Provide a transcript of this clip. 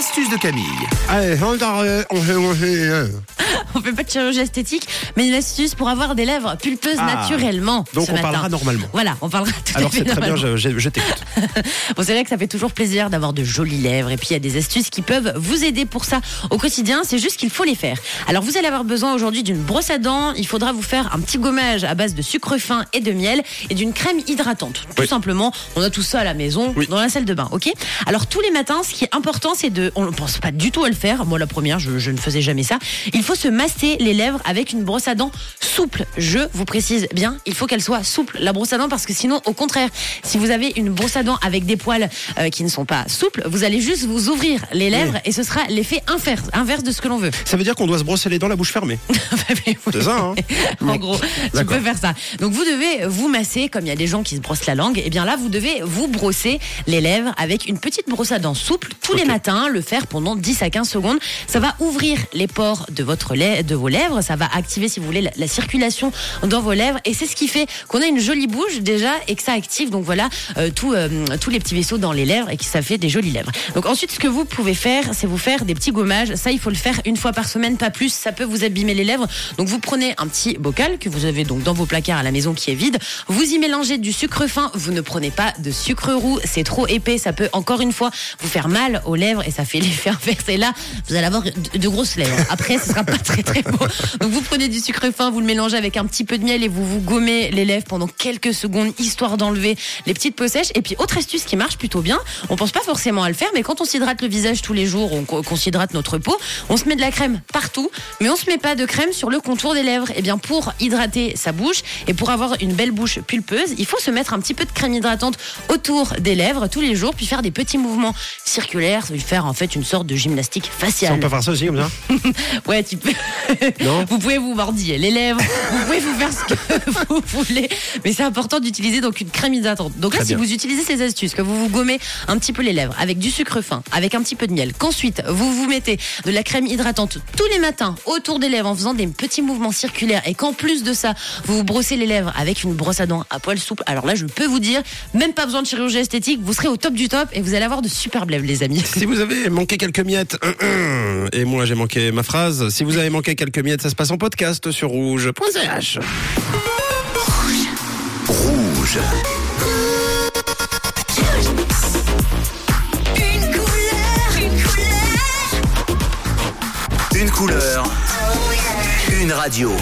l'astuce de Camille. Allez, on t'arrête, on fait, pas de chirurgie esthétique, mais une astuce pour avoir des lèvres pulpeuses Ah. naturellement. Donc ce on matin. parlera normalement. Voilà, on parlera tout Alors à fait c'est très bien, je, je- je t'écoute. Bon, c'est vrai que ça fait toujours plaisir d'avoir de jolies lèvres et puis il y a des astuces qui peuvent vous aider pour ça au quotidien. C'est juste qu'il faut les faire. Alors vous allez avoir besoin aujourd'hui d'une brosse à dents. Il faudra vous faire un petit gommage à base de sucre fin et de miel et d'une crème hydratante. Tout Oui. simplement, on a tout ça à la maison, Oui. dans la salle de bain. Ok? Alors tous les matins, ce qui est important, c'est de, on ne pense pas du tout à le faire. Moi la première, je, je ne faisais jamais ça. Il faut se masser les lèvres avec une brosse à dents souple. Je vous précise bien, il faut qu'elle soit souple la brosse à dents parce que sinon, au contraire, si vous avez une brosse à dents avec des poils euh, qui ne sont pas souples, vous allez juste vous ouvrir les lèvres et ce sera l'effet inverse, inverse de ce que l'on veut. Ça veut dire qu'on doit se brosser les dents la bouche fermée. C'est ça, hein en gros, tu peux faire ça. Donc vous devez vous masser, comme il y a des gens qui se brossent la langue, et bien là vous devez vous brosser les lèvres avec une petite brosse à dents souple tous les matins, le faire pendant 10 à 15 secondes. Ça va ouvrir les pores de votre lait, de vos lèvres, ça va activer si vous voulez la, la circulation dans vos lèvres et c'est ce qui fait qu'on a une jolie bouche déjà et que ça active donc voilà euh, tout, euh, tous les petits vaisseaux dans les lèvres et que ça fait des jolies lèvres. Donc ensuite ce que vous pouvez faire, c'est vous faire des petits gommages. Ça il faut le faire une fois par semaine, pas plus. Ça peut vous abîmer les lèvres. Donc vous prenez un petit bocal que vous avez donc dans vos placards à la maison qui est vide. Vous y mélangez du sucre fin. Vous ne prenez pas de sucre roux. C'est trop épais. Ça peut encore une fois vous faire mal aux lèvres et ça fait l'effet inverse. Et là, vous allez avoir de, de grosses lèvres. Après, ce sera pas très très beau. Donc vous prenez du sucre fin, vous le mélangez avec un petit peu de miel et vous vous gommez les lèvres pendant quelques secondes histoire d'enlever les petites peaux sèches. Et puis autre astuce qui marche plutôt bien. On pense pas forcément à le faire, mais quand on s'hydrate le visage tous les jours, on, qu'on s'hydrate notre peau, on se met de la crème partout, mais on se met pas de crème sur le contour des lèvres. Et bien pour hydrater sa bouche et pour avoir une belle bouche pulpeuse, il faut se mettre un petit peu de crème hydratante autour des lèvres tous les jours, puis faire des petits mouvements circulaires, faire en fait une sorte de gymnastique On faciale. peut faire ça aussi comme ça? Ouais, tu peux. Non vous pouvez vous mordiller les lèvres, vous pouvez vous faire ce que vous voulez, mais c'est important d'utiliser donc une crème hydratante. Donc là, Très si bien. vous utilisez ces astuces, que vous vous gommez un petit peu les lèvres avec du sucre fin, avec un petit peu de miel, qu'ensuite vous vous mettez de la crème hydratante tous les matins autour des lèvres en faisant des petits mouvements circulaires et qu'en plus de ça, vous vous brossez les lèvres avec une brosse à dents à poil souple. Alors là, je peux vous dire, même pas besoin de chirurgie esthétique, vous serez au top du top et vous allez avoir de superbes lèvres, les amis. Si vous avez manqué quelques miettes, et moi j'ai manqué ma phrase, si vous avez manqué quelques miettes, ça se passe en podcast sur rouge.ch. Rouge. Une couleur, une couleur. Une couleur. Une radio.